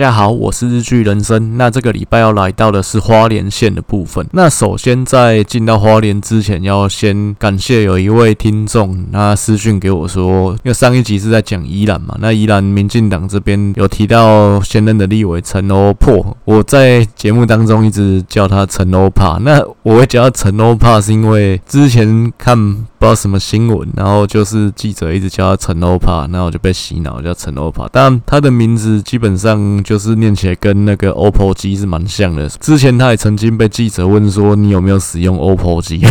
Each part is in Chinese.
大家好，我是日剧人生。那这个礼拜要来到的是花莲县的部分。那首先在进到花莲之前，要先感谢有一位听众，他私讯给我说，因为上一集是在讲宜兰嘛，那宜兰民进党这边有提到现任的立委陈欧破，我在节目当中一直叫他陈欧帕。那我会叫他陈欧帕，是因为之前看不知道什么新闻，然后就是记者一直叫他陈欧帕，那我就被洗脑叫陈欧帕。但他的名字基本上。就是念起来跟那个 OPPO 机是蛮像的。之前他也曾经被记者问说：“你有没有使用 OPPO 机？”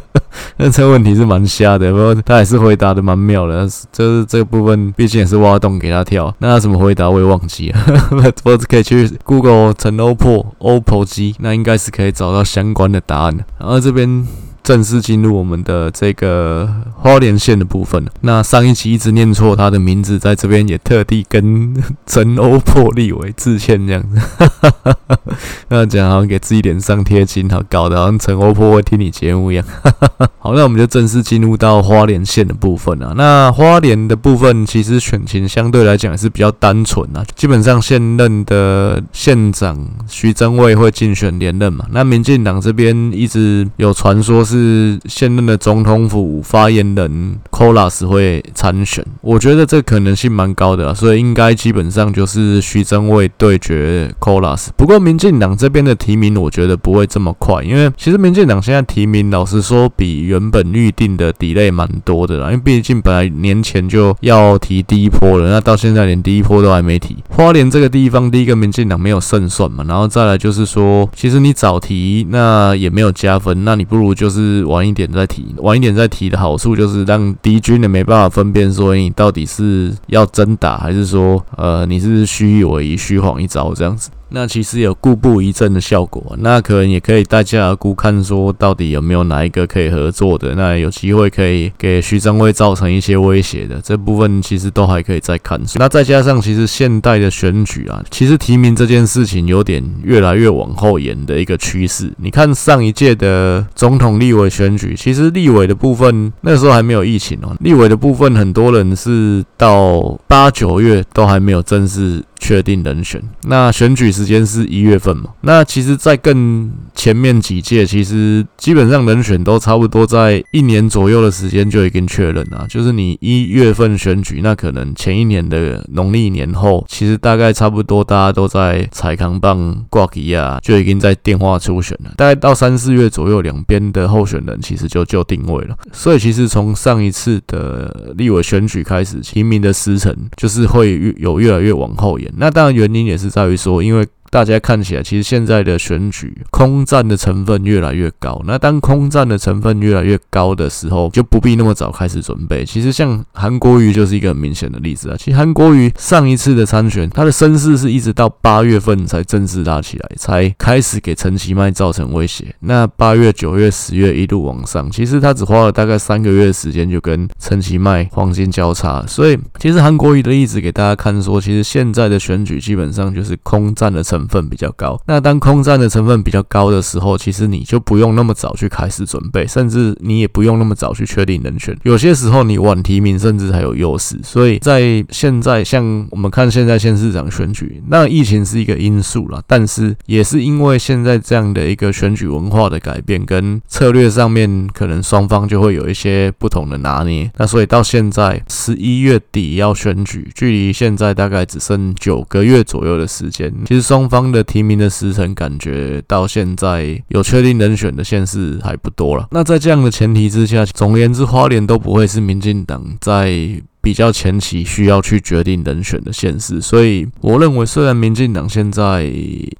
那这个问题是蛮瞎的，不过他还是回答的蛮妙的。就是这个部分，毕竟也是挖洞给他跳。那他怎么回答我也忘记了。我可以去 Google 陈欧破 OPPO 机，那应该是可以找到相关的答案的。然后这边。正式进入我们的这个花莲县的部分。那上一期一直念错他的名字，在这边也特地跟陈欧破立委致歉，这样子。那讲好像给自己脸上贴金，好搞得好像陈欧破会听你节目一样。好，那我们就正式进入到花莲县的部分啊。那花莲的部分其实选情相对来讲也是比较单纯啊，基本上现任的县长徐榛蔚会竞选连任嘛。那民进党这边一直有传说。是现任的总统府发言人 Kolas 会参选，我觉得这可能性蛮高的，所以应该基本上就是徐榛蔚对决 Kolas。不过民进党这边的提名，我觉得不会这么快，因为其实民进党现在提名，老实说比原本预定的 delay 蛮多的啦。因为毕竟本来年前就要提第一波了，那到现在连第一波都还没提。花莲这个地方，第一个民进党没有胜算嘛，然后再来就是说，其实你早提那也没有加分，那你不如就是。是晚一点再提，晚一点再提的好处就是让敌军也没办法分辨说你到底是要真打还是说呃你是虚以为、虚晃一招这样子。那其实有固步一阵的效果，那可能也可以大家估看说到底有没有哪一个可以合作的，那有机会可以给徐榛蔚造成一些威胁的这部分，其实都还可以再看。那再加上其实现代的选举啊，其实提名这件事情有点越来越往后延的一个趋势。你看上一届的总统、立委选举，其实立委的部分那时候还没有疫情哦，立委的部分很多人是到八九月都还没有正式。确定人选，那选举时间是一月份嘛？那其实，在更前面几届，其实基本上人选都差不多在一年左右的时间就已经确认了。就是你一月份选举，那可能前一年的农历年后，其实大概差不多大家都在踩扛棒挂机啊，就已经在电话初选了。大概到三四月左右，两边的候选人其实就就定位了。所以其实从上一次的立委选举开始，提名的时程就是会有越来越往后延。那当然，原因也是在于说，因为。大家看起来，其实现在的选举空战的成分越来越高。那当空战的成分越来越高的时候，就不必那么早开始准备。其实像韩国瑜就是一个很明显的例子啊。其实韩国瑜上一次的参选，他的声势是一直到八月份才正式拉起来，才开始给陈其迈造成威胁。那八月、九月、十月一路往上，其实他只花了大概三个月时间就跟陈其迈黄金交叉。所以，其实韩国瑜的例子给大家看说，其实现在的选举基本上就是空战的成。成分比较高，那当空战的成分比较高的时候，其实你就不用那么早去开始准备，甚至你也不用那么早去确定人选。有些时候你晚提名，甚至还有优势。所以在现在，像我们看现在县市长选举，那疫情是一个因素啦，但是也是因为现在这样的一个选举文化的改变跟策略上面，可能双方就会有一些不同的拿捏。那所以到现在十一月底要选举，距离现在大概只剩九个月左右的时间，其实双方的提名的时辰，感觉到现在有确定人选的县市还不多了。那在这样的前提之下，总而言之，花莲都不会是民进党在。比较前期需要去决定人选的现实，所以我认为，虽然民进党现在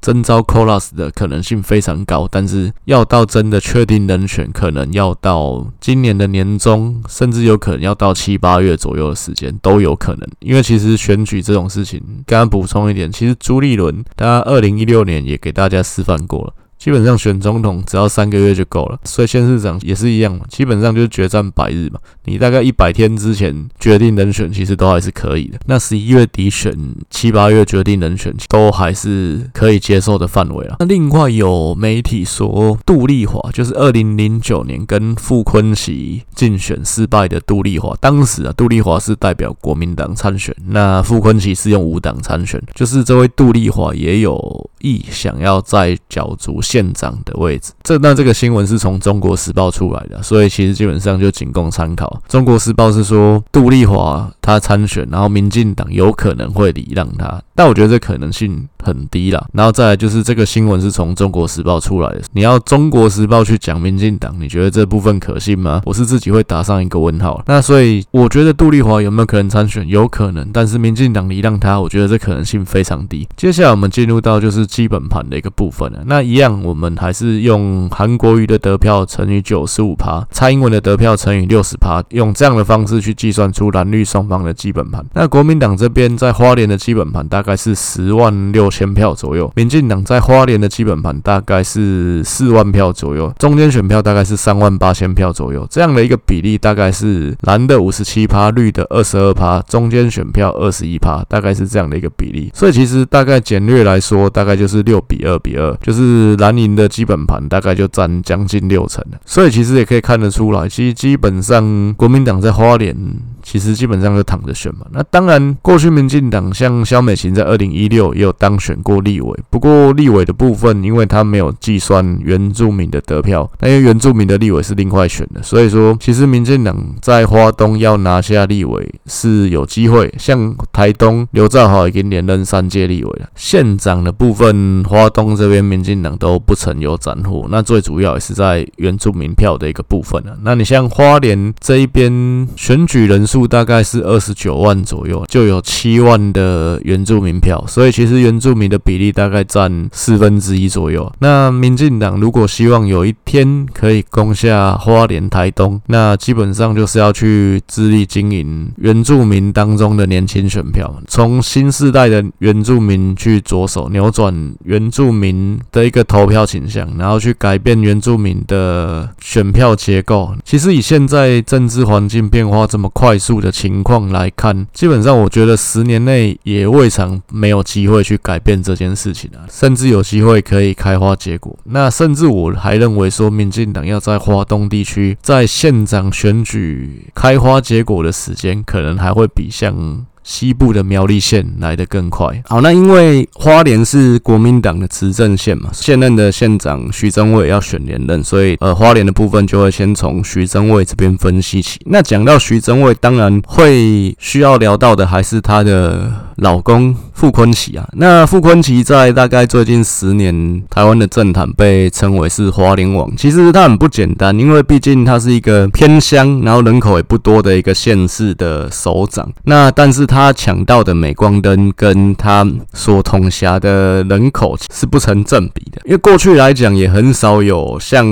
征召 Kolas 的可能性非常高，但是要到真的确定人选，可能要到今年的年中，甚至有可能要到七八月左右的时间都有可能。因为其实选举这种事情，刚刚补充一点，其实朱立伦他二零一六年也给大家示范过了。基本上选总统只要三个月就够了，所以县市长也是一样，基本上就是决战百日嘛。你大概一百天之前决定人选，其实都还是可以的。那十一月底选，七八月决定人选，都还是可以接受的范围了。那另外有媒体说，杜丽华就是二零零九年跟傅昆萁竞选失败的杜丽华，当时啊，杜丽华是代表国民党参选，那傅昆萁是用无党参选，就是这位杜丽华也有意想要再角逐县长的位置。这那这个新闻是从中国时报出来的，所以其实基本上就仅供参考。中国时报是说杜丽华他参选，然后民进党有可能会礼让他，但我觉得这可能性很低啦。然后再来就是这个新闻是从中国时报出来的，你要中国时报去讲民进党，你觉得这部分可信吗？我是自己会打上一个问号。那所以我觉得杜丽华有没有可能参选？有可能，但是民进党离让他，我觉得这可能性非常低。接下来我们进入到就是基本盘的一个部分了。那一样，我们还是用韩国瑜的得票乘以九十五趴，蔡英文的得票乘以六十趴，用这样的方式去计算出蓝绿双方的基本盘。那国民党这边在花莲的基本盘大概概是十万六千票左右，民进党在花莲的基本盘大概是四万票左右，中间选票大概是三万八千票左右，这样的一个比例大概是蓝的五十七趴，绿的二十二趴，中间选票二十一趴，大概是这样的一个比例。所以其实大概简略来说，大概就是六比二比二，就是蓝营的基本盘大概就占将近六成。所以其实也可以看得出来，其实基本上国民党在花莲。其实基本上就躺着选嘛。那当然，过去民进党像萧美琴在二零一六也有当选过立委，不过立委的部分，因为他没有计算原住民的得票，那因为原住民的立委是另外选的，所以说其实民进党在花东要拿下立委是有机会。像台东刘兆豪已经连任三届立委了，县长的部分，花东这边民进党都不曾有斩获。那最主要也是在原住民票的一个部分了。那你像花莲这一边选举人数。大概是二十九万左右，就有七万的原住民票，所以其实原住民的比例大概占四分之一左右。那民进党如果希望有一天可以攻下花莲、台东，那基本上就是要去致力经营原住民当中的年轻选票，从新世代的原住民去着手扭转原住民的一个投票倾向，然后去改变原住民的选票结构。其实以现在政治环境变化这么快数的情况来看，基本上我觉得十年内也未尝没有机会去改变这件事情啊，甚至有机会可以开花结果。那甚至我还认为说，民进党要在华东地区在县长选举开花结果的时间，可能还会比像。西部的苗栗县来得更快。好，那因为花莲是国民党的执政县嘛，现任的县长徐增伟要选连任，所以呃，花莲的部分就会先从徐增伟这边分析起。那讲到徐增伟，当然会需要聊到的还是他的老公傅崐萁啊。那傅崐萁在大概最近十年，台湾的政坛被称为是花莲王。其实他很不简单，因为毕竟他是一个偏乡，然后人口也不多的一个县市的首长。那但是。他抢到的镁光灯跟他所统辖的人口是不成正比的，因为过去来讲也很少有像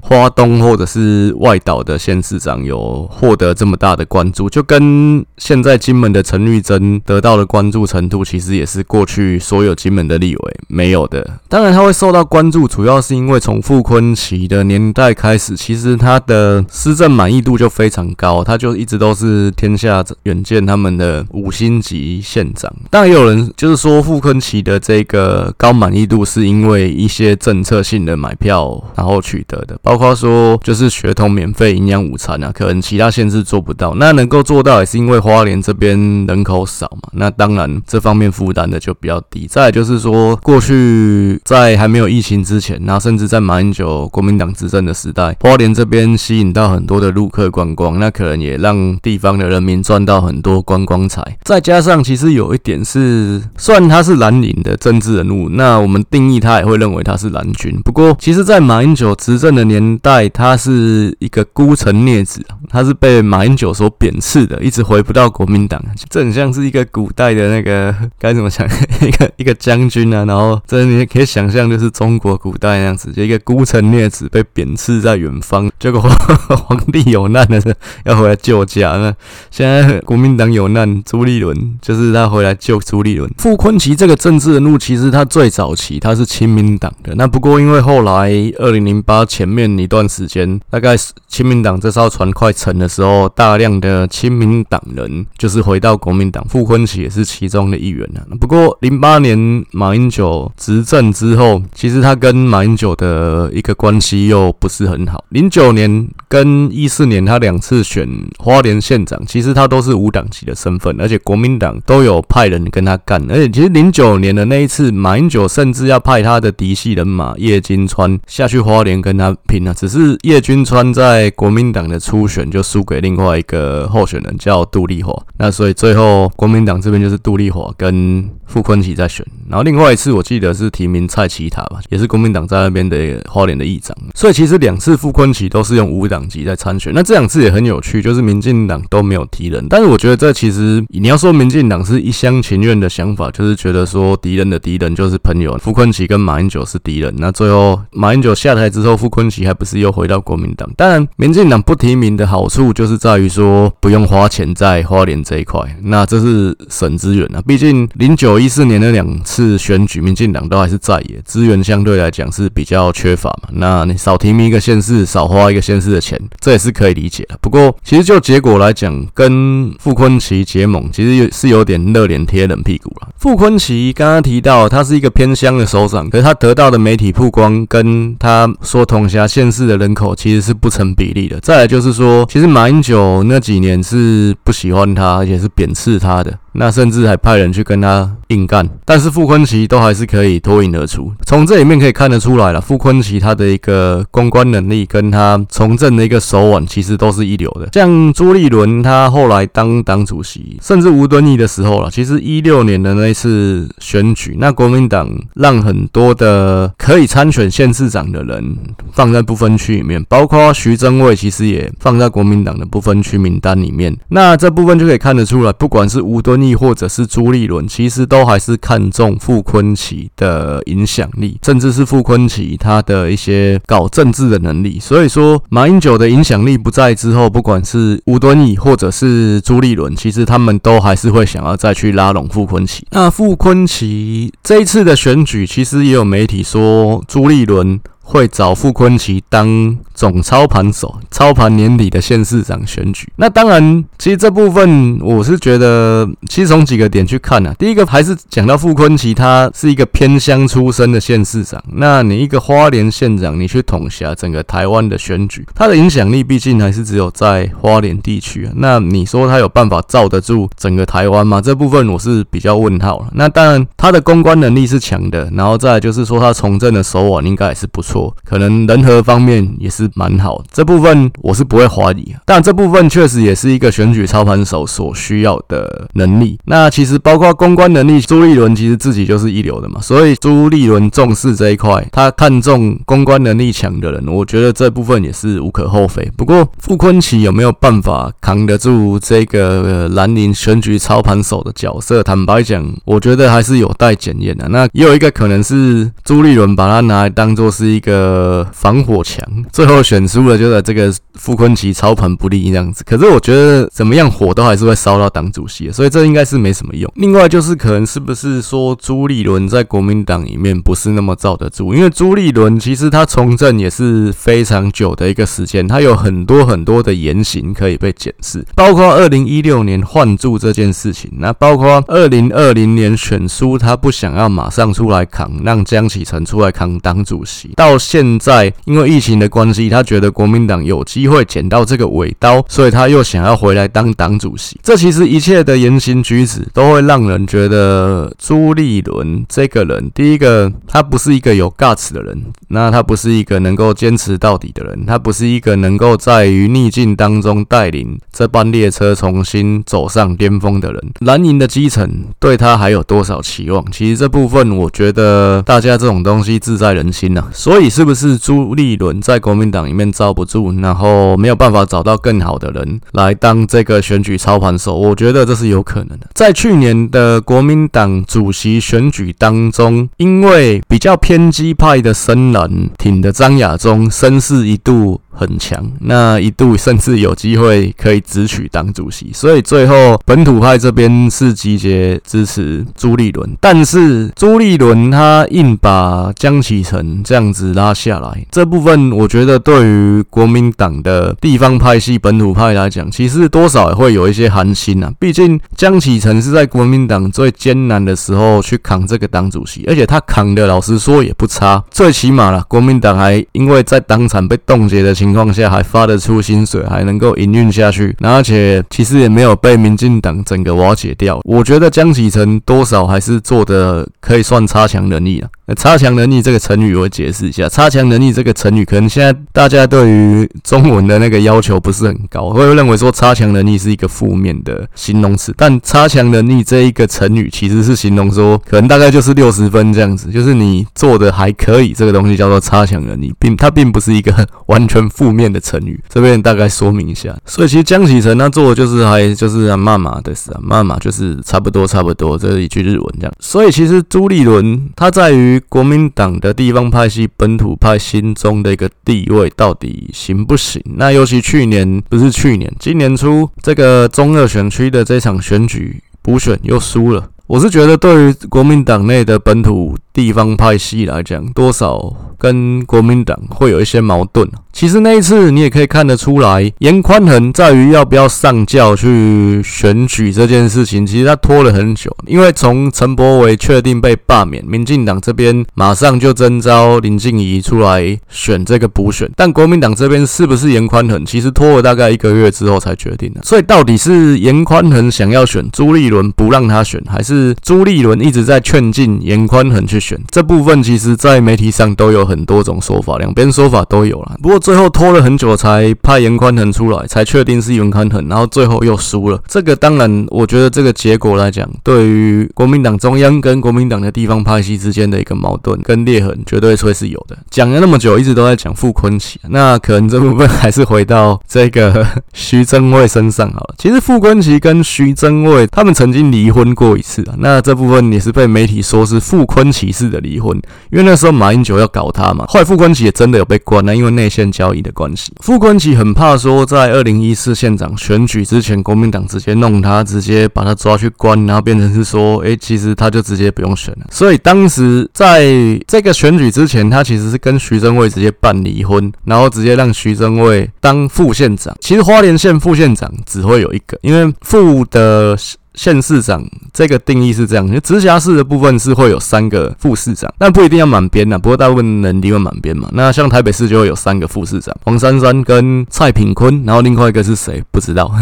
花东或者是外岛的县市长有获得这么大的关注，就跟现在金门的陈玉珍得到的关注程度，其实也是过去所有金门的立委没有的。当然，他会受到关注，主要是因为从傅崐萁的年代开始，其实他的施政满意度就非常高，他就一直都是天下远见他们的。五星级县长，当然也有人就是说傅崐萁的这个高满意度是因为一些政策性的买票然后取得的，包括说就是学童免费营养午餐啊，可能其他县市做不到，那能够做到也是因为花莲这边人口少嘛，那当然这方面负担的就比较低。再就是说，过去在还没有疫情之前，然后甚至在马英九国民党执政的时代，花莲这边吸引到很多的陆客观光，那可能也让地方的人民赚到很多观光财。再加上，其实有一点是，虽然他是蓝营的政治人物，那我们定义他也会认为他是蓝军。不过，其实，在马英九执政的年代，他是一个孤城孽子，他是被马英九所贬斥的，一直回不到国民党。这很像是一个古代的的那个 该怎么讲？一个一个将军啊，然后这你也可以想象，就是中国古代那样子，就一个孤臣孽子被贬斥在远方，结果 皇帝有难的时候要回来救驾。那现在国民党有难，朱立伦就是他回来救朱立伦。傅昆萁这个政治人物，其实他最早期他是亲民党的，那不过因为后来二零零八前面一段时间，大概是亲民党这艘船快沉的时候，大量的亲民党人就是回到国民党，傅昆萁也是其中的一员啊。不过零八年马英九执政之后，其实他跟马英九的一个关系又不是很好。零九年跟一四年他两次选花莲县长，其实他都是无党籍的身份，而且国民党都有派人跟他干。而且其实零九年的那一次，马英九甚至要派他的嫡系人马叶金川下去花莲跟他拼了，只是叶金川在国民党的初选就输给另外一个候选人叫杜丽华，那所以最后国民党这边就是杜丽华跟傅昆萁在选，然后另外一次我记得是提名蔡其塔吧，也是国民党在那边的花莲的议长，所以其实两次傅昆萁都是用无党籍在参选。那这两次也很有趣，就是民进党都没有提人，但是我觉得这其实你要说民进党是一厢情愿的想法，就是觉得说敌人的敌人就是朋友，傅昆萁跟马英九是敌人，那最后马英九下台之后，傅昆萁还不是又回到国民党？当然，民进党不提名的好处就是在于说不用花钱在花莲这一块，那这是省资源啊，毕竟零九。一四年的两次选举，民进党都还是在野，资源相对来讲是比较缺乏嘛。那你少提名一个县市，少花一个县市的钱，这也是可以理解的。不过，其实就结果来讲，跟傅昆奇结盟，其实是有点热脸贴冷屁股了。傅昆奇刚刚提到，他是一个偏乡的首长，可是他得到的媒体曝光，跟他说统辖县市的人口其实是不成比例的。再来就是说，其实马英九那几年是不喜欢他，而且是贬斥他的。那甚至还派人去跟他硬干，但是傅崐萁都还是可以脱颖而出。从这里面可以看得出来了，傅崐萁他的一个公关能力跟他从政的一个手腕，其实都是一流的。像朱立伦他后来当党主席，甚至吴敦义的时候了，其实一六年的那一次选举，那国民党让很多的可以参选县市长的人放在不分区里面，包括徐榛蔚，其实也放在国民党的不分区名单里面。那这部分就可以看得出来，不管是吴敦义或者是朱立伦，其实都都还是看重傅崐萁的影响力，甚至是傅崐萁他的一些搞政治的能力。所以说，马英九的影响力不在之后，不管是吴敦义或者是朱立伦，其实他们都还是会想要再去拉拢傅崐萁。那傅崐萁这一次的选举，其实也有媒体说朱立伦会找傅崐萁当总操盘手，操盘年底的县市长选举。那当然，其实这部分我是觉得，其实从几个点去看啊。第一个还是讲到傅崐萁，他是一个偏乡出身的县市长。那你一个花莲县长，你去统辖整个台湾的选举，他的影响力毕竟还是只有在花莲地区啊。那你说他有办法罩得住整个台湾吗？这部分我是比较问号了。那当然，他的公关能力是强的，然后再就是说他从政的手腕应该也是不错，可能人和方面也是。蛮好，这部分我是不会怀疑，但这部分确实也是一个选举操盘手所需要的能力。那其实包括公关能力，朱立伦其实自己就是一流的嘛，所以朱立伦重视这一块，他看重公关能力强的人，我觉得这部分也是无可厚非。不过傅昆奇有没有办法扛得住这个兰陵选举操盘手的角色？坦白讲，我觉得还是有待检验的。那也有一个可能是朱立伦把他拿来当做是一个防火墙，最后。选输了，就在这个傅崐萁操盘不利这样子。可是我觉得怎么样火都还是会烧到党主席，所以这应该是没什么用。另外就是可能是不是说朱立伦在国民党里面不是那么罩得住？因为朱立伦其实他从政也是非常久的一个时间，他有很多很多的言行可以被检视，包括二零一六年换柱这件事情，那包括二零二零年选输他不想要马上出来扛，让江启臣出来扛党主席，到现在因为疫情的关系。他觉得国民党有机会捡到这个尾刀，所以他又想要回来当党主席。这其实一切的言行举止都会让人觉得朱立伦这个人，第一个他不是一个有 guts 的人，那他不是一个能够坚持到底的人，他不是一个能够在于逆境当中带领这班列车重新走上巅峰的人。蓝营的基层对他还有多少期望？其实这部分我觉得大家这种东西自在人心呐、啊。所以是不是朱立伦在国民党里面罩不住，然后没有办法找到更好的人来当这个选举操盘手？我觉得这是有可能的。在去年的国民党主席选举当中，因为比较偏激派的深蓝挺的张亚中声势一度很强，那一度甚至有机会可以直取党主席，所以最后本土派这边是集结支持朱立伦，但是朱立伦他硬把江启臣这样子拉下来，这部分我觉得对于国民党的地方派系本土派来讲，其实多少也会有一些寒心啊。毕竟江启臣是在国民党最艰难的时候去扛这个党主席，而且他扛的老实说也不差，最起码啦，国民党还因为在党产被冻结的情况。下还发得出薪水，还能够营运下去，而且其实也没有被民进党整个瓦解掉。我觉得江启臣多少还是做的可以算差强人意了。差强人意这个成语我解释一下，差强人意这个成语可能现在大家对于中文的那个要求不是很高，会认为说差强人意是一个负面的形容词，但差强人意这一个成语其实是形容说可能大概就是六十分这样子，就是你做的还可以，这个东西叫做差强人意，并它并不是一个完全负面的成语。这边大概说明一下，所以其实江启臣他做的就是还就是啊骂骂的是啊，骂骂就是差不多差不多，这一句日文这样。所以其实朱立伦他在于。国民党的地方派系、本土派心中的一个地位到底行不行？那尤其去年不是去年，今年初这个中二选区的这场选举补选又输了。我是觉得，对于国民党内的本土地方派系来讲，多少跟国民党会有一些矛盾。其实那一次你也可以看得出来，严宽衡在于要不要上轿去选举这件事情，其实他拖了很久。因为从陈柏惟确定被罢免，民进党这边马上就征召林静怡出来选这个补选，但国民党这边是不是严宽衡，其实拖了大概一个月之后才决定的。所以到底是严宽衡想要选朱立伦不让他选，还是朱立伦一直在劝进严宽衡去选？这部分其实在媒体上都有很多种说法，两边说法都有啦。不过。最后拖了很久才派严宽恒出来，才确定是严宽恒，然后最后又输了。这个当然，我觉得这个结果来讲，对于国民党中央跟国民党的地方派系之间的一个矛盾跟裂痕，绝对会是有的。讲了那么久，一直都在讲傅昆萁，那可能这部分还是回到这个 徐榛蔚身上好了。其实傅昆萁跟徐榛蔚他们曾经离婚过一次啊，那这部分也是被媒体说是傅昆萁一式的离婚，因为那时候马英九要搞他嘛，后来傅崐萁也真的有被关了，因为内线。交易的关系，傅崐萁很怕说，在二零一四县长选举之前，国民党直接弄他，直接把他抓去关，然后变成是说，哎，其实他就直接不用选了。所以当时在这个选举之前，他其实是跟徐榛蔚直接办离婚，然后直接让徐榛蔚当副县长。其实花莲县副县长只会有一个，因为副的。县市长这个定义是这样，因为直辖市的部分是会有三个副市长，但不一定要满编呐。不过大部分能力会满编嘛。那像台北市就会有三个副市长，黄珊珊跟蔡品坤，然后另外一个是谁不知道，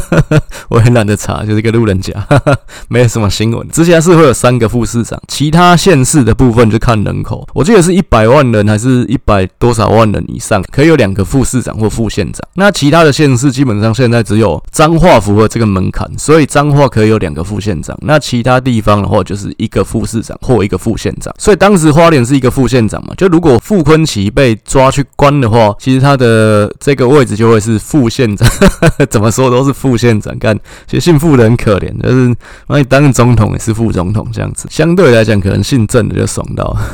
我很懒得查，就是一个路人甲，没有什么新闻。直辖市会有三个副市长，其他县市的部分就看人口，我记得是一百万人还是一百多少万人以上，可以有两个副市长或副县长。那其他的县市基本上现在只有彰化符合这个门槛，所以彰化。可以有两个副县长，那其他地方的话就是一个副市长或一个副县长。所以当时花莲是一个副县长嘛，就如果傅昆萁被抓去关的话，其实他的这个位置就会是副县长。怎么说都是副县长，干，其实姓傅的很可怜，就是万一当总统也是副总统这样子。相对来讲，可能姓郑的就爽到。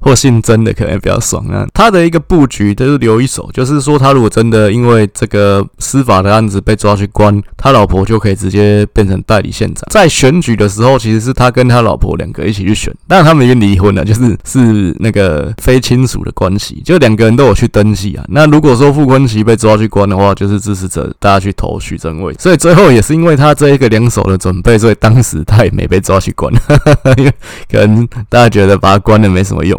或姓曾的可能也比较爽啊，他的一个布局就是留一手，就是说他如果真的因为这个司法的案子被抓去关，他老婆就可以直接变成代理县长。在选举的时候，其实是他跟他老婆两个一起去选，但他们已经离婚了，就是是那个非亲属的关系，就两个人都有去登记啊。那如果说傅昆萁被抓去关的话，就是支持者大家去投徐榛蔚，所以最后也是因为他这一个两手的准备，所以当时他也没被抓去关，因 为可能大家觉得把他关了没什么用。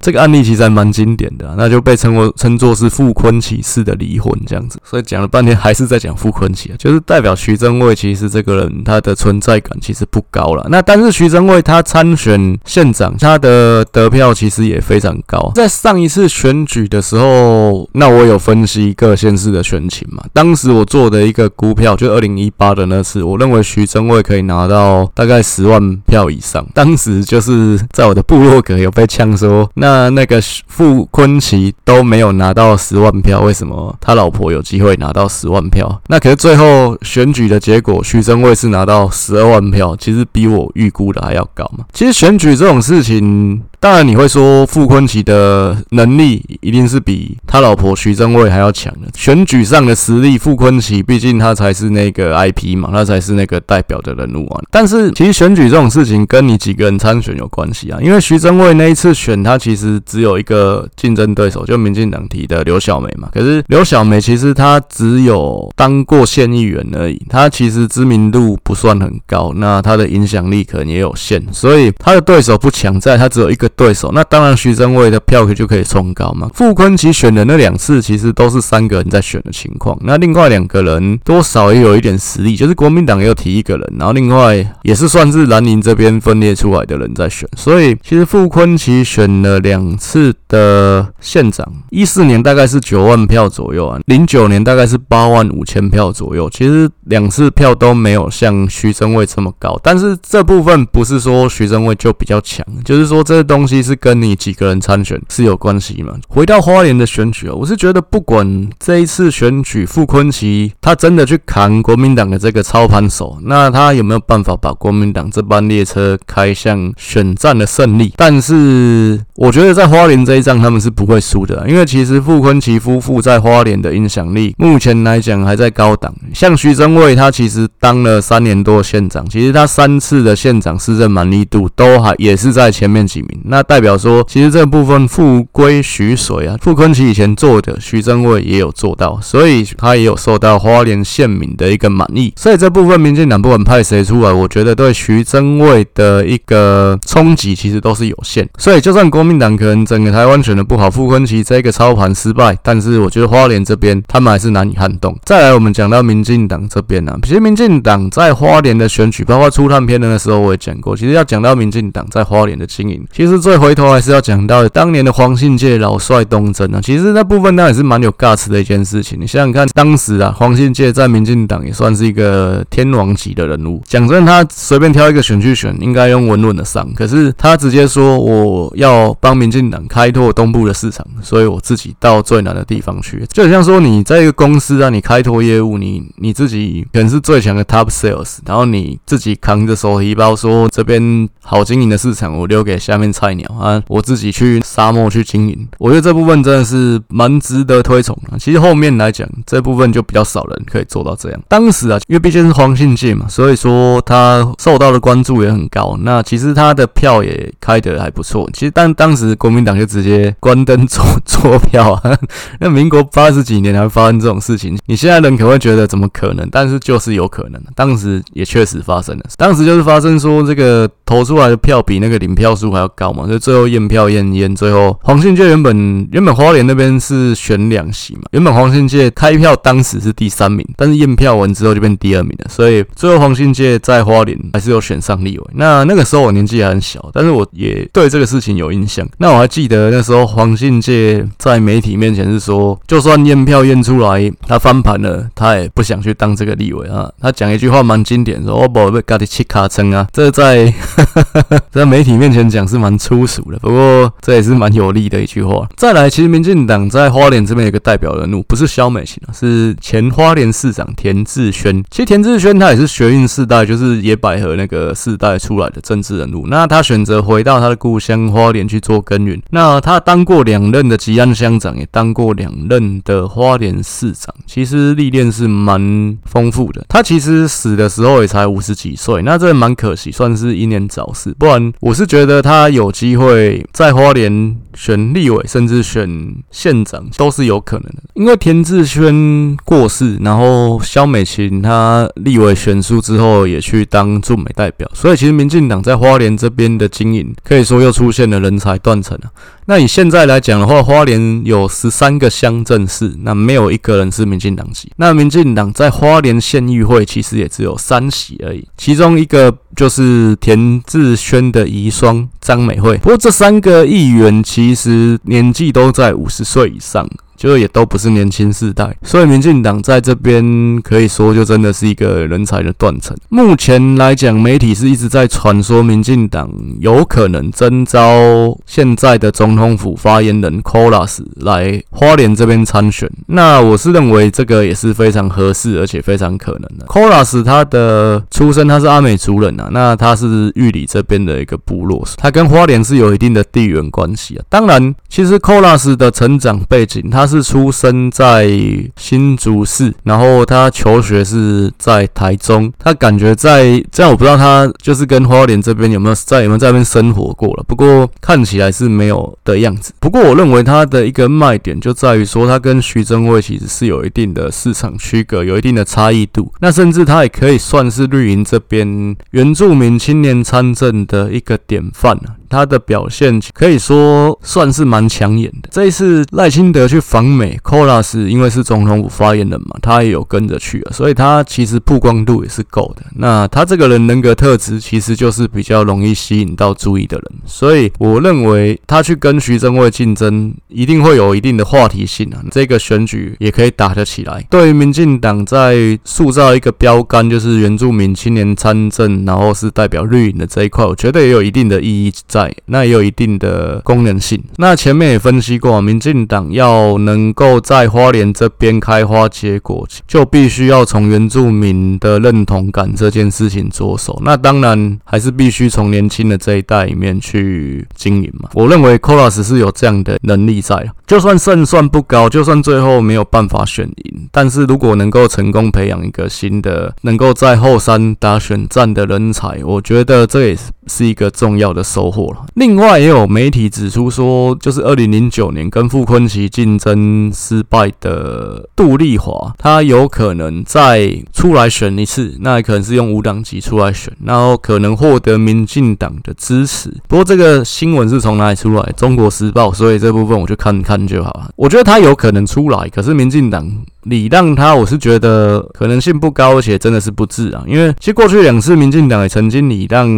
这个案例其实还蛮经典的，那就被称为称作是傅崐萁式的离婚这样子。所以讲了半天还是在讲傅崐萁啊，就是代表徐榛蔚其实这个人他的存在感其实不高了。那但是徐榛蔚他参选县长，他的得票其实也非常高。在上一次选举的时候，那我有分析各县市的选情嘛。当时我做的一个估票，就二零一八的那次，我认为徐榛蔚可以拿到大概十万票以上。当时就是在我的部落格有被呛说，那那个傅崐萁都没有拿到十万票，为什么他老婆有机会拿到十万票？那可是最后选举的结果，徐正惠是拿到十二万票，其实比我预估的还要高嘛。其实选举这种事情。当然，你会说傅昆萁的能力一定是比他老婆徐榛蔚还要强的。选举上的实力，傅昆萁毕竟他才是那个 IP 嘛，他才是那个代表的人物啊。但是，其实选举这种事情跟你几个人参选有关系啊。因为徐榛蔚那一次选，他其实只有一个竞争对手，就民进党提的刘小梅嘛。可是刘小梅其实她只有当过县议员而已，她其实知名度不算很高，那她的影响力可能也有限，所以她的对手不强，在她只有一个。对手，那当然徐榛蔚的票可就可以冲高嘛。傅崐萁选的那两次，其实都是三个人在选的情况。那另外两个人多少也有一点实力，就是国民党也有提一个人，然后另外也是算是蓝营这边分裂出来的人在选。所以其实傅崐萁选了两次的县长，一四年大概是九万票左右啊，零九年大概是八万五千票左右。其实两次票都没有像徐榛蔚这么高，但是这部分不是说徐榛蔚就比较强，就是说这东东西是跟你几个人参选是有关系嘛？回到花莲的选举啊，我是觉得不管这一次选举傅昆萁他真的去扛国民党的这个操盘手，那他有没有办法把国民党这班列车开向选战的胜利？但是我觉得在花莲这一仗他们是不会输的，因为其实傅昆萁夫妇在花莲的影响力目前来讲还在高档。像徐榛蔚他其实当了三年多县长，其实他三次的县长市政满意度都还也是在前面几名。那代表说，其实这部分复归徐水啊，傅昆萁以前做的，徐榛蔚也有做到，所以他也有受到花莲县民的一个满意。所以这部分民进党不管派谁出来，我觉得对徐榛蔚的一个冲击其实都是有限。所以就算国民党可能整个台湾选的不好，傅昆萁这个操盘失败，但是我觉得花莲这边他们还是难以撼动。再来，我们讲到民进党这边啊，其实民进党在花莲的选举，包括初探片的时候我也讲过，其实要讲到民进党在花莲的经营，其实。最回头还是要讲到当年的黄信介老帅东征啊，其实那部分当然是蛮有 guts 的一件事情。你想想看，当时啊，黄信介在民进党也算是一个天王级的人物。讲真，他随便挑一个选区选，应该用稳稳的上。可是他直接说，我要帮民进党开拓东部的市场，所以我自己到最南的地方去。就像说你在一个公司啊，你开拓业务，你你自己可能是最强的 top sales，然后你自己扛着手提包说，这边好经营的市场，我留给下面菜鸟。啊！我自己去沙漠去经营，我觉得这部分真的是蛮值得推崇的。其实后面来讲，这部分就比较少人可以做到这样。当时啊，因为毕竟是黄信介嘛，所以说他受到的关注也很高。那其实他的票也开得还不错。其实但当时国民党就直接关灯做 做票啊。那民国八十几年还发生这种事情，你现在人可能会觉得怎么可能？但是就是有可能。当时也确实发生了。当时就是发生说这个投出来的票比那个领票数还要高嘛。就最后验票验验，最后黄信介原本原本花莲那边是选两席嘛，原本黄信介开票当时是第三名，但是验票完之后就变第二名了，所以最后黄信介在花莲还是有选上立委。那那个时候我年纪还很小，但是我也对这个事情有印象。那我还记得那时候黄信介在媒体面前是说，就算验票验出来他翻盘了，他也不想去当这个立委啊。他讲一句话蛮经典，说我不会跟你乞卡称啊，这在 在媒体面前讲是蛮粗。俗的，不过这也是蛮有力的一句话。再来，其实民进党在花莲这边有个代表人物，不是萧美琴啊，是前花莲市长田志轩。其实田志轩他也是学运世代，就是野百合那个世代出来的政治人物。那他选择回到他的故乡花莲去做耕耘。那他当过两任的吉安乡长，也当过两任的花莲市长，其实历练是蛮丰富的。他其实死的时候也才五十几岁，那这蛮可惜，算是英年早逝。不然我是觉得他有。机会在花莲选立委，甚至选县长，都是有可能的。因为田志轩过世，然后萧美琴她立委选输之后，也去当驻美代表，所以其实民进党在花莲这边的经营，可以说又出现了人才断层啊。那以现在来讲的话，花莲有十三个乡镇市，那没有一个人是民进党籍。那民进党在花莲县议会其实也只有三席而已，其中一个就是田志轩的遗孀张美惠。不过这三个议员其实年纪都在五十岁以上。就也都不是年轻世代，所以民进党在这边可以说就真的是一个人才的断层。目前来讲，媒体是一直在传说民进党有可能征召现在的总统府发言人 Kolas 来花莲这边参选。那我是认为这个也是非常合适而且非常可能的。Kolas 他的出身他是阿美族人啊，那他是玉里这边的一个部落，他跟花莲是有一定的地缘关系啊。当然，其实 Kolas 的成长背景他。是出生在新竹市，然后他求学是在台中。他感觉在这样，我不知道他就是跟花莲这边有没有在有没有在那边生活过了。不过看起来是没有的样子。不过我认为他的一个卖点就在于说，他跟徐榛蔚其实是有一定的市场区隔，有一定的差异度。那甚至他也可以算是绿营这边原住民青年参政的一个典范啊。他的表现可以说算是蛮抢眼的。这一次赖清德去访美，Kolas 因为是总统府发言人嘛，他也有跟着去啊，所以他其实曝光度也是够的。那他这个人人格特质其实就是比较容易吸引到注意的人，所以我认为他去跟徐榛蔚竞争，一定会有一定的话题性啊。这个选举也可以打得起来。对于民进党在塑造一个标杆，就是原住民青年参政，然后是代表绿营的这一块，我觉得也有一定的意义在。那也有一定的功能性。那前面也分析过，民进党要能够在花莲这边开花结果，就必须要从原住民的认同感这件事情着手。那当然还是必须从年轻的这一代里面去经营嘛。我认为 Kolas 是有这样的能力在，就算胜算不高，就算最后没有办法选赢，但是如果能够成功培养一个新的能够在后山打选战的人才，我觉得这也是一个重要的收获。另外，也有媒体指出说，就是二零零九年跟傅昆奇竞争失败的杜丽华，他有可能再出来选一次，那可能是用无党籍出来选，然后可能获得民进党的支持。不过，这个新闻是从哪里出来？中国时报，所以这部分我就看看就好了。我觉得他有可能出来，可是民进党。礼让他，我是觉得可能性不高，而且真的是不智啊。因为其实过去两次民进党也曾经礼让，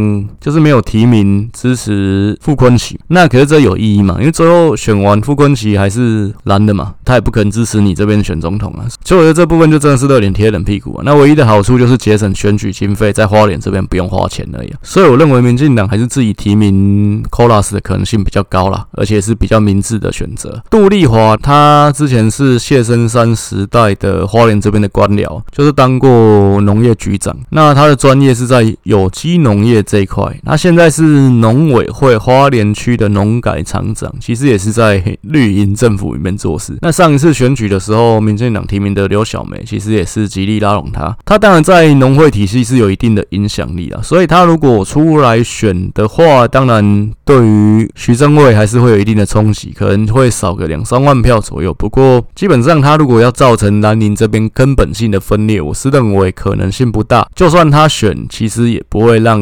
就是没有提名支持傅昆萁，那可是这有意义嘛？因为最后选完傅昆萁还是蓝的嘛，他也不可能支持你这边选总统啊。所以我觉得这部分就真的是热脸贴冷屁股啊。那唯一的好处就是节省选举经费，在花莲这边不用花钱而已。所以我认为民进党还是自己提名 Kolas 的可能性比较高啦，而且是比较明智的选择。杜丽华他之前是谢生山时代。在的花莲这边的官僚，就是当过农业局长，那他的专业是在有机农业这一块。那现在是农委会花莲区的农改厂长，其实也是在绿营政府里面做事。那上一次选举的时候，民进党提名的刘小梅，其实也是极力拉拢他。他当然在农会体系是有一定的影响力啊，所以他如果出来选的话，当然对于徐榛蔚还是会有一定的冲击，可能会少个两三万票左右。不过基本上他如果要造成蓝宁这边根本性的分裂，我是认为可能性不大。就算他选，其实也不会让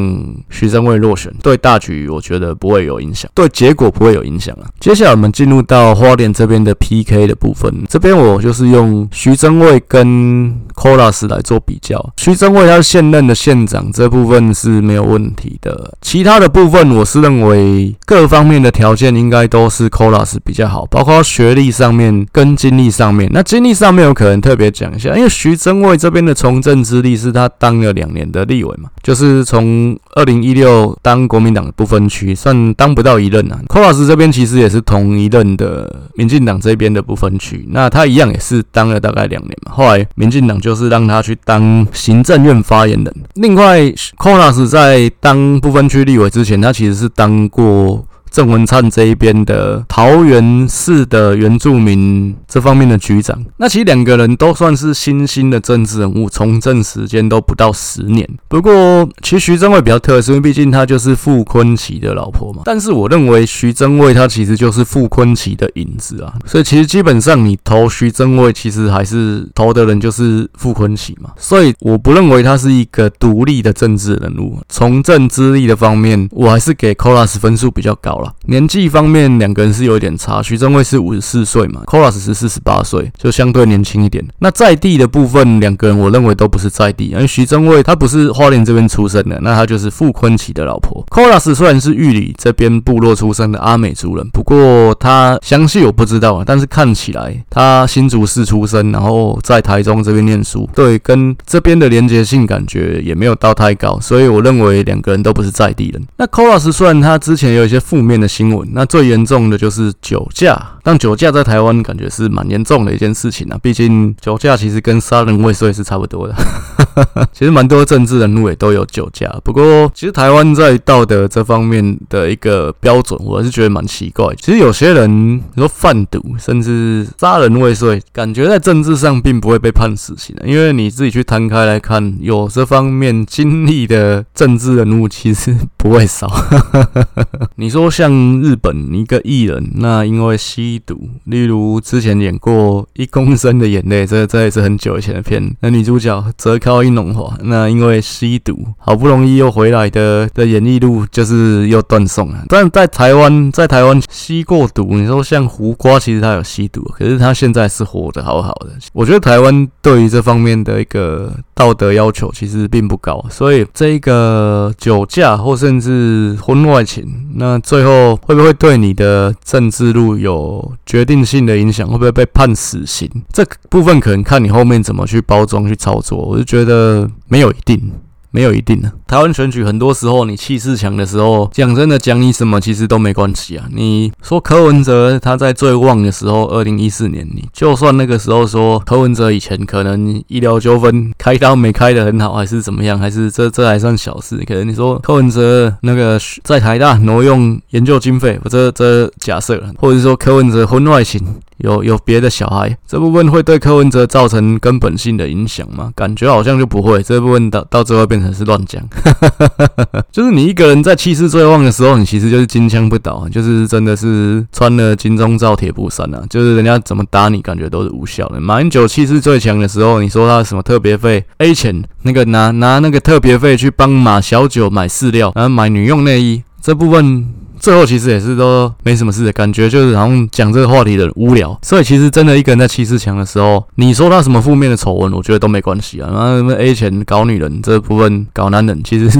徐榛蔚落选，对大局我觉得不会有影响，对结果不会有影响啊。接下来我们进入到花莲这边的 PK 的部分，这边我就是用徐榛蔚跟 Kolas 来做比较。徐榛蔚他现任的县长，这部分是没有问题的。其他的部分，我是认为各方面的条件应该都是 Kolas 比较好，包括学历上面跟经历上面。那经历上面有。可能特别讲一下，因为徐榛蔚这边的从政资历是他当了两年的立委嘛，就是从二零一六当国民党的不分区，算当不到一任啊。柯老师这边其实也是同一任的民进党这边的不分区，那他一样也是当了大概两年嘛。后来民进党就是让他去当行政院发言人。另外，柯老师在当不分区立委之前，他其实是当过。郑文灿这一边的桃园市的原住民这方面的局长。那其实两个人都算是新兴的政治人物，从政时间都不到十年。不过，其实徐榛蔚比较特殊，因为毕竟他就是傅崐萁的老婆嘛。但是我认为徐榛蔚他其实就是傅崐萁的影子啊，所以其实基本上你投徐榛蔚，其实还是投的人就是傅崐萁嘛。所以我不认为他是一个独立的政治人物。从政资历的方面，我还是给 Kolas 分数比较高了。年纪方面，两个人是有一点差，徐榛蔚是五十四岁嘛，Kolas 是四十八岁，就相对年轻一点。那在地的部分，两个人我认为都不是在地，因为徐榛蔚他不是花莲这边出生的，那他就是傅坤琪的老婆。Kolas 虽然是玉里这边部落出生的阿美族人，不过他详细我不知道啊，但是看起来他新竹市出生，然后在台中这边念书，对，跟这边的连结性感觉也没有到太高，所以我认为两个人都不是在地人。那 Kolas 虽然他之前有一些负面面的新闻，那最严重的就是酒驾。但酒驾在台湾感觉是蛮严重的一件事情啊，毕竟酒驾其实跟杀人未遂是差不多的。其实蛮多政治人物也都有酒驾，不过其实台湾在道德这方面的一个标准，我还是觉得蛮奇怪。其实有些人，你说贩毒甚至杀人未遂，感觉在政治上并不会被判死刑的，因为你自己去摊开来看，有这方面经历的政治人物其实不会少。你说像日本一个艺人，那因为吸吸毒，例如之前演过《一公升的眼泪》，这这也是很久以前的片，那女主角泽尻英龙华，那因为吸毒，好不容易又回来的的演艺路就是又断送了。但在台湾，在台湾吸过毒，你说像胡瓜，其实他有吸毒，可是他现在是活得好好的。我觉得台湾对于这方面的一个道德要求其实并不高，所以这一个酒驾或甚至婚外情，那最后会不会对你的政治路有决定性的影响？会不会被判死刑？这部分可能看你后面怎么去包装、去操作。我就觉得没有一定。没有一定的。台湾选举很多时候，你气势强的时候，讲真的，讲你什么其实都没关系啊。你说柯文哲他在最旺的时候，二零一四年，你就算那个时候说柯文哲以前可能医疗纠纷开刀没开的很好，还是怎么样，还是这这还算小事。可能你说柯文哲那个在台大挪用研究经费，我这这假设了，或者说柯文哲婚外情。有有别的小孩，这部分会对柯文哲造成根本性的影响吗？感觉好像就不会，这部分到到最后变成是乱讲。就是你一个人在气势最旺的时候，你其实就是金枪不倒，就是真的是穿了金钟罩铁布衫啊，就是人家怎么打你，感觉都是无效的。马英九气势最强的时候，你说他什么特别费 A 钱，那个拿拿那个特别费去帮马小九买饲料，然后买女用内衣，这部分。最后其实也是都没什么事的感觉，就是好像讲这个话题的无聊。所以其实真的一个人在气势强的时候，你说他什么负面的丑闻，我觉得都没关系啊。然后什么 A 钱搞女人这部分搞男人，其实是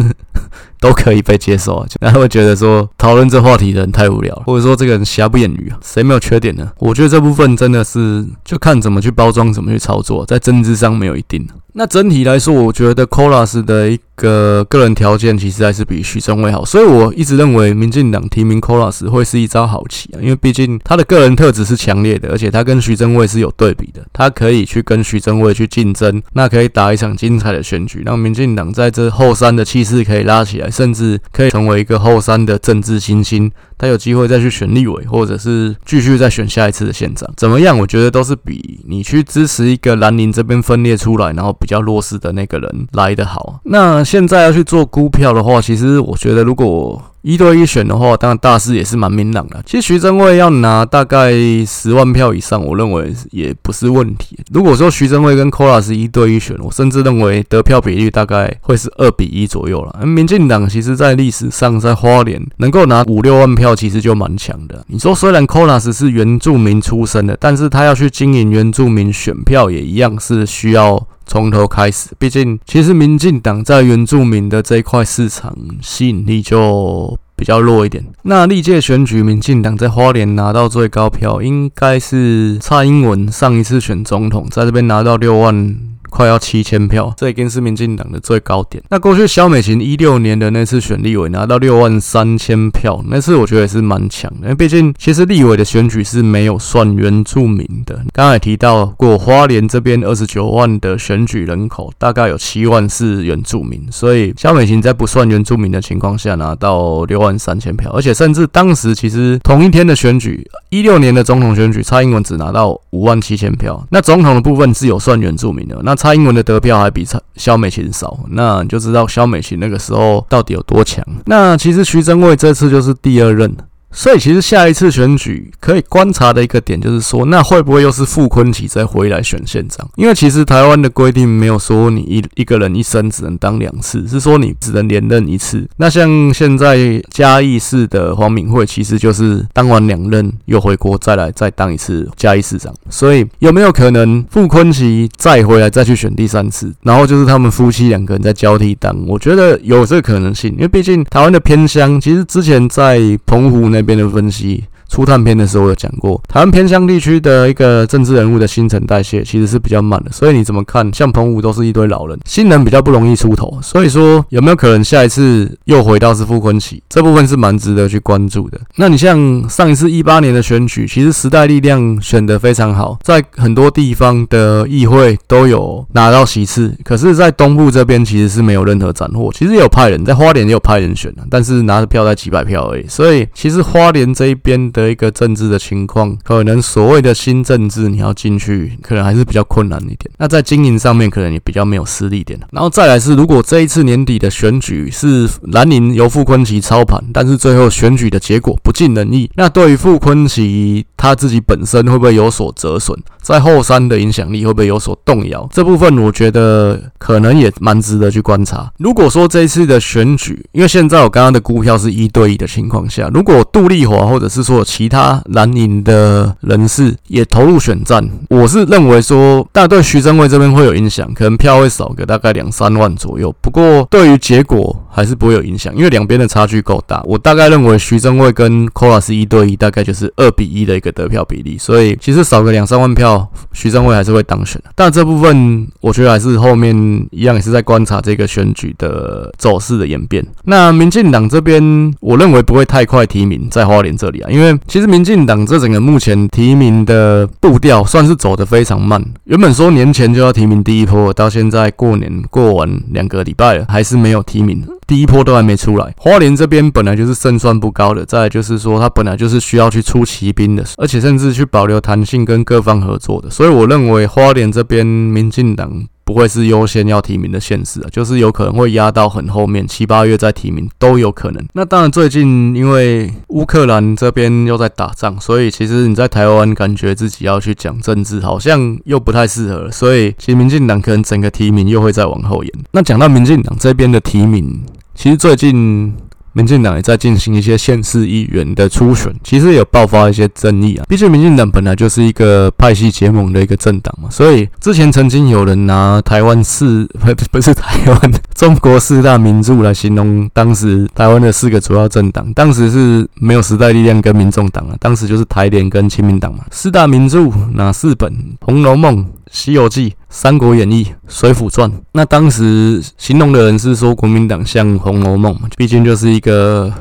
都可以被接受啊。然后会觉得说讨论这话题的人太无聊，或者说这个人瑕不掩瑜啊，谁没有缺点呢？我觉得这部分真的是就看怎么去包装，怎么去操作，在政治上没有一定。那整体来说，我觉得 Kolas 的一个个人条件其实还是比徐榛蔚好，所以我一直认为民进党提名 Kolas 会是一招好棋啊，因为毕竟他的个人特质是强烈的，而且他跟徐榛蔚是有对比的，他可以去跟徐榛蔚去竞争，那可以打一场精彩的选举，让民进党在这后山的气势可以拉起来，甚至可以成为一个后山的政治新星，他有机会再去选立委，或者是继续再选下一次的县长，怎么样？我觉得都是比你去支持一个兰陵这边分裂出来，然后。比较弱势的那个人来的好。那现在要去做估票的话，其实我觉得如果一对一选的话，当然大势也是蛮明朗的。其实徐正蔚要拿大概十万票以上，我认为也不是问题。如果说徐正蔚跟 Kolas 一对一选，我甚至认为得票比率大概会是二比一左右了。民进党其实在历史上在花莲能够拿五六万票，其实就蛮强的。你说虽然 Kolas 是原住民出身的，但是他要去经营原住民选票，也一样是需要。从头开始，毕竟其实民进党在原住民的这一块市场吸引力就比较弱一点。那历届选举，民进党在花莲拿到最高票，应该是蔡英文上一次选总统，在这边拿到六万快要七千票，这已经是民进党的最高点。那过去萧美琴一六年的那次选立委拿到六万三千票，那次我觉得也是蛮强的，因为毕竟其实立委的选举是没有算原住民的。刚才提到过，花莲这边二十九万的选举人口，大概有七万是原住民，所以萧美琴在不算原住民的情况下拿到六万三千票，而且甚至当时其实同一天的选举，一六年的总统选举，蔡英文只拿到五万七千票，那总统的部分是有算原住民的，那蔡英文的得票还比蔡萧美琴少，那你就知道萧美琴那个时候到底有多强。那其实徐正蔚这次就是第二任。所以其实下一次选举可以观察的一个点就是说，那会不会又是傅昆萁再回来选县长？因为其实台湾的规定没有说你一一个人一生只能当两次，是说你只能连任一次。那像现在嘉义市的黄敏惠，其实就是当完两任又回国再来再当一次嘉义市长。所以有没有可能傅昆萁再回来再去选第三次？然后就是他们夫妻两个人在交替当？我觉得有这个可能性，因为毕竟台湾的偏乡，其实之前在澎湖那。那边的分析。初探篇的时候有讲过，台湾偏乡地区的一个政治人物的新陈代谢其实是比较慢的，所以你怎么看？像彭武都是一堆老人，新人比较不容易出头。所以说有没有可能下一次又回到是傅昆萁？这部分是蛮值得去关注的。那你像上一次一八年的选举，其实时代力量选得非常好，在很多地方的议会都有拿到席次，可是，在东部这边其实是没有任何斩获。其实有派人，在花莲也有派人选，但是拿的票在几百票而已。所以其实花莲这一边的。的一个政治的情况，可能所谓的新政治，你要进去，可能还是比较困难一点。那在经营上面，可能也比较没有实力点。然后再来是，如果这一次年底的选举是蓝营由傅崐萁操盘，但是最后选举的结果不尽人意，那对于傅崐萁他自己本身会不会有所折损？在后山的影响力会不会有所动摇？这部分我觉得可能也蛮值得去观察。如果说这一次的选举，因为现在我刚刚的股票是一对一的情况下，如果杜丽华或者是说其他蓝营的人士也投入选战，我是认为说，大概对徐榛蔚这边会有影响，可能票会少个大概两三万左右。不过对于结果还是不会有影响，因为两边的差距够大。我大概认为徐榛蔚跟 Kola 是一对一，大概就是二比一的一个得票比例，所以其实少个两三万票。徐榛蔚还是会当选，但这部分我觉得还是后面一样也是在观察这个选举的走势的演变。那民进党这边，我认为不会太快提名在花莲这里啊，因为其实民进党这整个目前提名的步调算是走得非常慢。原本说年前就要提名第一波，到现在过年过完两个礼拜了，还是没有提名。第一波都还没出来，花莲这边本来就是胜算不高的，再就是说他本来就是需要去出奇兵的，而且甚至去保留弹性跟各方合作的，所以我认为花莲这边民进党不会是优先要提名的现实啊，就是有可能会压到很后面七八月再提名都有可能。那当然最近因为乌克兰这边又在打仗，所以其实你在台湾感觉自己要去讲政治，好像又不太适合，所以其实民进党可能整个提名又会再往后延。那讲到民进党这边的提名。其实最近民进党也在进行一些县市议员的初选，其实有爆发一些争议啊。毕竟民进党本来就是一个派系结盟的一个政党嘛，所以之前曾经有人拿台湾四 不不是台湾中国四大名著来形容当时台湾的四个主要政党，当时是没有时代力量跟民众党啊，当时就是台联跟亲民党嘛。四大名著哪四本？《红楼梦》。《西游记》《三国演义》《水浒传》，那当时形容的人是说国民党像《红楼梦》，毕竟就是一个。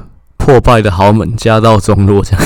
破败的豪门，家道中落，这样，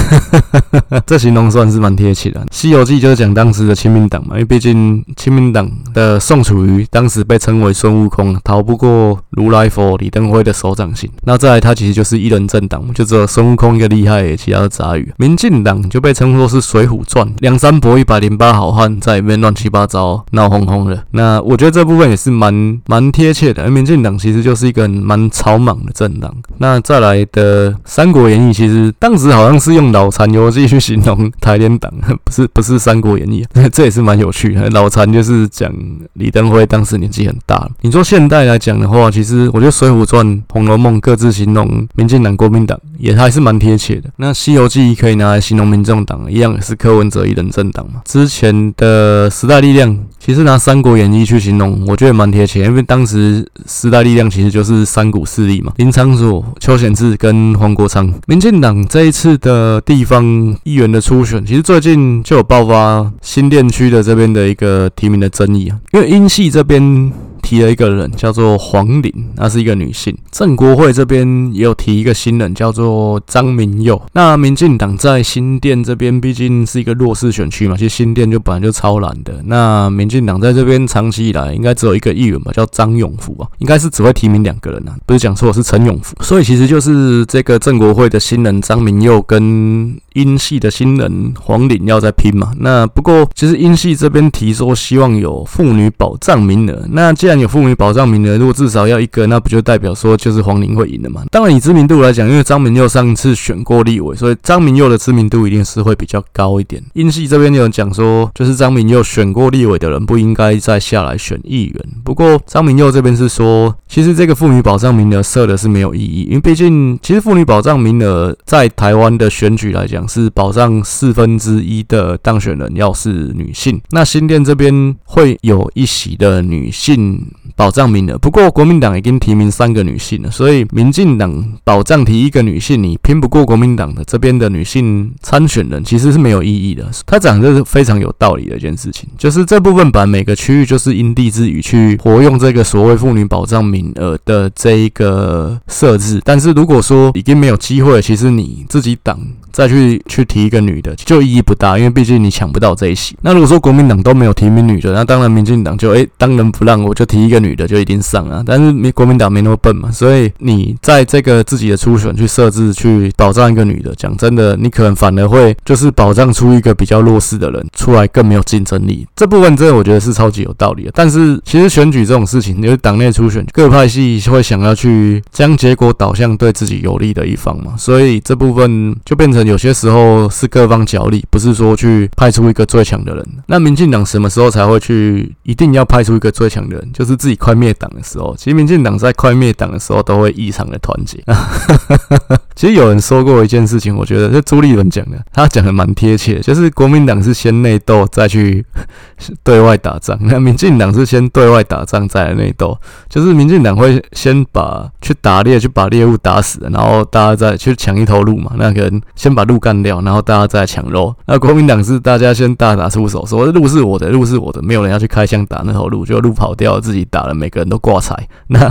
这形容算是蛮贴切的。《西游记》就是讲当时的亲民党嘛，因为毕竟亲民党的宋楚瑜当时被称为孙悟空，逃不过如来佛李登辉的手掌心。那再来，他其实就是一人政党，就只有孙悟空一个厉害，其他的杂鱼。民进党就被称作是《水浒传》，梁山伯一百零八好汉在里面乱七八糟闹哄哄的。那我觉得这部分也是蛮蛮贴切的，而民进党其实就是一个蛮草莽的政党。那再来的。《三国演义》其实当时好像是用脑残游记去形容台联党，不是不是《三国演义》，这也是蛮有趣的。脑残就是讲李登辉当时年纪很大。你说现代来讲的话，其实我觉得《水浒传》《红楼梦》各自形容民进党、国民党也还是蛮贴切的。那《西游记》可以拿来形容民众党，一样也是柯文哲一人政党嘛。之前的时代力量其实拿《三国演义》去形容，我觉得蛮贴切，因为当时时代力量其实就是三股势力嘛，林昶佐、邱显智跟黄国。国昌。民进党这一次的地方议员的初选，其实最近就有爆发新店区的这边的一个提名的争议啊，因为英系这边。提了一个人叫做黄玲，那是一个女性。郑国会这边也有提一个新人叫做张明佑。那民进党在新店这边毕竟是一个弱势选区嘛，其实新店就本来就超蓝的。那民进党在这边长期以来应该只有一个议员吧，叫张永福啊，应该是只会提名两个人啊，不是讲错，是陈永福。所以其实就是这个郑国会的新人张明佑跟英系的新人黄玲要在拼嘛。那不过其实英系这边提说希望有妇女保障名额，那既然有妇女保障名额，如果至少要一个，那不就代表说就是黄玲会赢的嘛？当然以知名度来讲，因为张明佑上次选过立委，所以张明佑的知名度一定是会比较高一点。英系这边有人讲说，就是张明佑选过立委的人不应该再下来选议员。不过张明佑这边是说，其实这个妇女保障名额设的是没有意义，因为毕竟其实妇女保障名额在台湾的选举来讲是保障四分之一的当选人要是女性。那新店这边会有一席的女性。保障名额，不过国民党已经提名三个女性了，所以民进党保障提一个女性，你拼不过国民党的这边的女性参选人，其实是没有意义的。他讲的是非常有道理的一件事情，就是这部分把每个区域就是因地制宜去活用这个所谓妇女保障名额的这一个设置。但是如果说已经没有机会，其实你自己党再去去提一个女的，就意义不大，因为毕竟你抢不到这一席。那如果说国民党都没有提名女的，那当然民进党就诶、当仁不让，我就提一个。女的就一定上啊，但是国民党没那么笨嘛，所以你在这个自己的初选去设置去保障一个女的，讲真的，你可能反而会就是保障出一个比较弱势的人出来，更没有竞争力。这部分真的我觉得是超级有道理的。但是其实选举这种事情，因为党内初选各派系会想要去将结果导向对自己有利的一方嘛，所以这部分就变成有些时候是各方角力，不是说去派出一个最强的人。那民进党什么时候才会去一定要派出一个最强的人？就就是自己。快灭党的时候，其实民进党在快灭党的时候都会异常的团结。其实有人说过一件事情，我觉得是朱立伦讲的，他讲的蛮贴切，就是国民党是先内斗再去 对外打仗，那民进党是先对外打仗再来内斗，就是民进党会先把去打猎，去把猎物打死，然后大家再去抢一头鹿嘛，那个人先把鹿干掉，然后大家再抢肉。那国民党是大家先大打出手，说鹿是我的，鹿是我的，没有人要去开枪打那头鹿，就鹿跑掉，自己打了。每个人都挂彩，那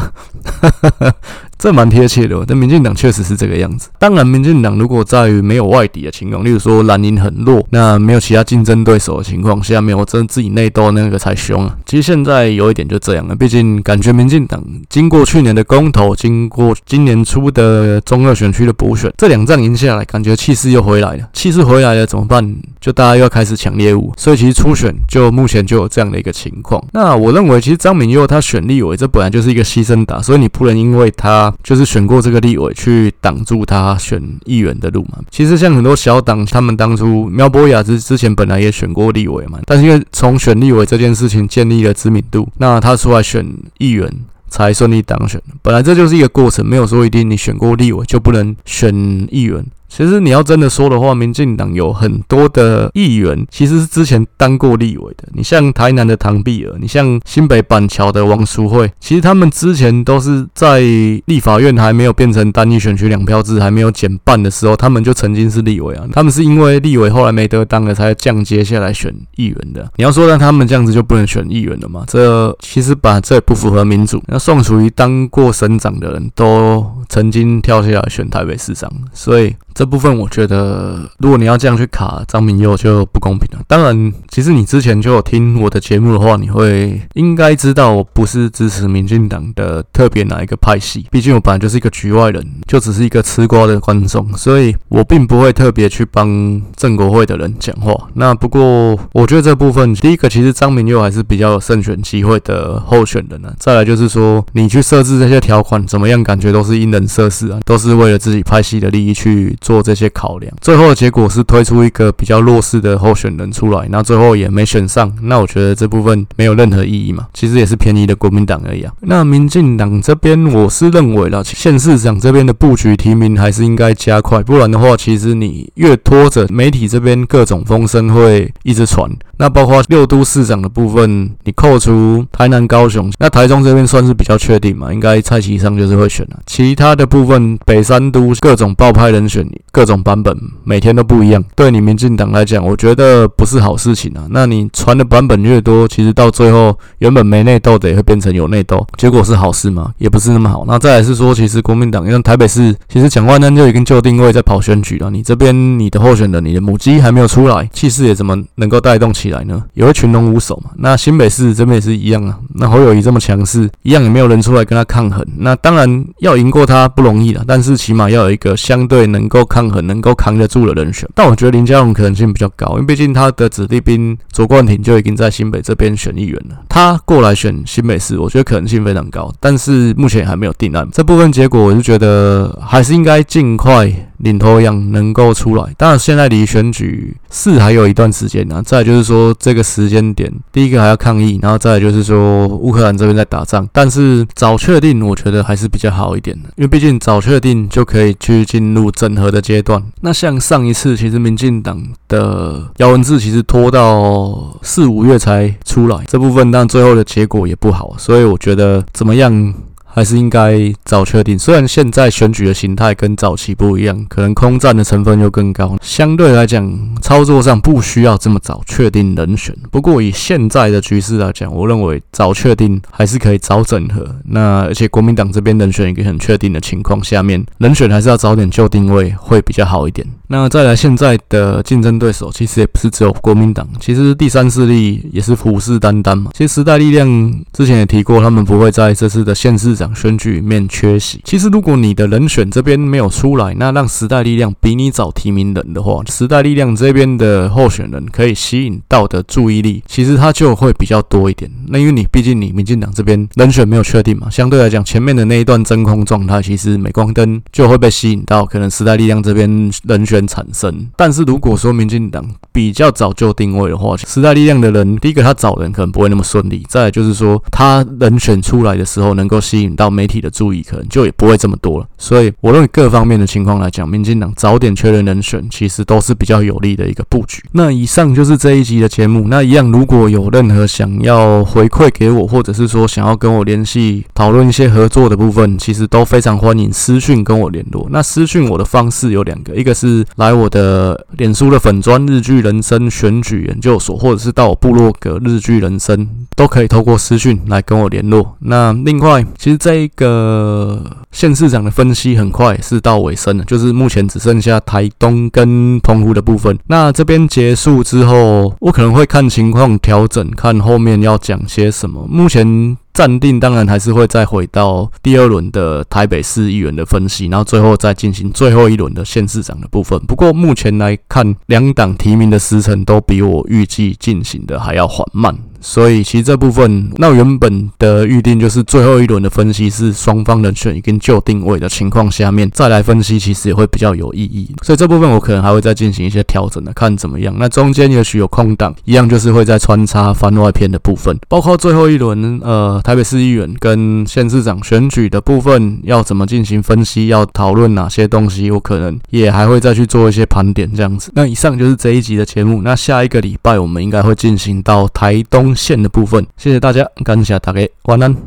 这蛮贴切的。但民进党确实是这个样子。当然，民进党如果在于没有外敌的情况，例如说蓝营很弱，那没有其他竞争对手的情况下，没有真自己内斗那个才凶啊。其实现在有一点就这样了，毕竟感觉民进党经过去年的公投，经过今年初的中二选区的补选，这两仗赢下来，感觉气势又回来了。气势回来了怎么办？就大家又要开始抢猎物。所以其实初选就目前就有这样的一个情况。那我认为，其实张明佑他选立委，这本来就是一个牺牲打，所以你不能因为他就是选过这个立委，去挡住他选议员的路嘛。其实像很多小党，他们当初苗博雅之之前本来也选过立委嘛，但是因为从选立委这件事情建立了知名度，那他出来选议员才顺利当选。本来这就是一个过程，没有说一定你选过立委就不能选议员。其实你要真的说的话，民进党有很多的议员其实是之前当过立委的。你像台南的唐碧儿，你像新北板桥的王淑慧，其实他们之前都是在立法院还没有变成单一选区两票制，还没有减半的时候，他们就曾经是立委啊。他们是因为立委后来没得当了，才降阶下来选议员的。你要说让他们这样子就不能选议员了吗？这其实把这不符合民主。那宋楚瑜当过省长的人都曾经跳下来选台北市长，所以。这部分我觉得，如果你要这样去卡张明佑就不公平了。当然，其实你之前就有听我的节目的话，你会应该知道我不是支持民进党的特别哪一个派系。毕竟我本来就是一个局外人，就只是一个吃瓜的观众，所以我并不会特别去帮正国会的人讲话。那不过，我觉得这部分第一个，其实张明佑还是比较有胜选机会的候选人呢、再来就是说，你去设置这些条款，怎么样感觉都是因人设事啊，都是为了自己派系的利益去。做这些考量，最后的结果是推出一个比较弱势的候选人出来，那最后也没选上。那我觉得这部分没有任何意义嘛，其实也是便宜的国民党而已啊。那民进党这边，我是认为了，县市长这边的布局提名还是应该加快，不然的话，其实你越拖着，媒体这边各种风声会一直传。那包括六都市长的部分，你扣除台南、高雄，那台中这边算是比较确定嘛？应该蔡其昌就是会选了。其他的部分，北三都各种爆派人选，各种版本，每天都不一样。对你民进党来讲，我觉得不是好事情啊。那你传的版本越多，其实到最后原本没内斗的也会变成有内斗，结果是好事吗？也不是那么好。那再来是说，其实国民党因为台北市，其实蒋万安就已经就定位在跑选举了。你这边你的候选人，你的母鸡还没有出来，气势也怎么能够带动起来呢？也会群龙无首嘛。那新北市这边也是一样啊。那侯友谊这么强势，一样也没有人出来跟他抗衡。那当然要赢过他不容易了，但是起码要有一个相对能够抗衡、能够扛得住的人选。但我觉得林佳龙可能性比较高，因为毕竟他的子弟兵卓冠廷就已经在新北这边选议员了，他过来选新北市，我觉得可能性非常高。但是目前还没有定案，这部分结果我就觉得还是应该尽快。领头羊能够出来，当然现在离选举是还有一段时间呢、啊。再就是说这个时间点，第一个还要抗议，然后再就是说乌克兰这边在打仗，但是早确定我觉得还是比较好一点的，因为毕竟早确定就可以去进入整合的阶段。那像上一次，其实民进党的姚文智其实拖到四五月才出来，这部分但最后的结果也不好，所以我觉得怎么样？还是应该早确定，虽然现在选举的形态跟早期不一样，可能空战的成分又更高，相对来讲操作上不需要这么早确定人选。不过以现在的局势来讲，我认为早确定还是可以早整合。那而且国民党这边人选一个很确定的情况下面，人选还是要早点就定位会比较好一点。那再来现在的竞争对手，其实也不是只有国民党，其实第三势力也是虎视眈眈嘛。其实时代力量之前也提过，他们不会在这次的县市长选举里面缺席。其实如果你的人选这边没有出来，那让时代力量比你早提名人的话，时代力量这边的候选人可以吸引到的注意力，其实他就会比较多一点。那因为你毕竟你民进党这边人选没有确定嘛，相对来讲前面的那一段真空状态，其实镁光灯就会被吸引到，可能时代力量这边人选。产生，但是如果说民进党比较早就定位的话，时代力量的人，第一个他找人可能不会那么顺利，再就是说他人选出来的时候，能够吸引到媒体的注意，可能就也不会这么多了。所以我认为各方面的情况来讲，民进党早点确认人选，其实都是比较有利的一个布局。那以上就是这一集的节目。那一样，如果有任何想要回馈给我，或者是说想要跟我联系讨论一些合作的部分，其实都非常欢迎私讯跟我联络。那私讯我的方式有两个，一个是。来我的脸书的粉专日剧人生选举研究所，或者是到我部落格日剧人生，都可以透过私讯来跟我联络。那另外，其实这一个县市长的分析很快是到尾声了，就是目前只剩下台东跟澎湖的部分。那这边结束之后，我可能会看情况调整，看后面要讲些什么。目前。暂定当然还是会再回到第二轮的台北市议员的分析，然后最后再进行最后一轮的县市长的部分。不过目前来看，两党提名的时程都比我预计进行的还要缓慢。所以其实这部分，那原本的预定就是最后一轮的分析是双方人选已经就定位的情况下面再来分析，其实也会比较有意义。所以这部分我可能还会再进行一些调整的，看怎么样。那中间也许有空档，一样就是会再穿插番外篇的部分，包括最后一轮呃台北市议员跟县市长选举的部分要怎么进行分析，要讨论哪些东西，我可能也还会再去做一些盘点这样子。那以上就是这一集的节目。那下一个礼拜我们应该会进行到台东。线的部分，谢谢大家，感谢大家，晚安。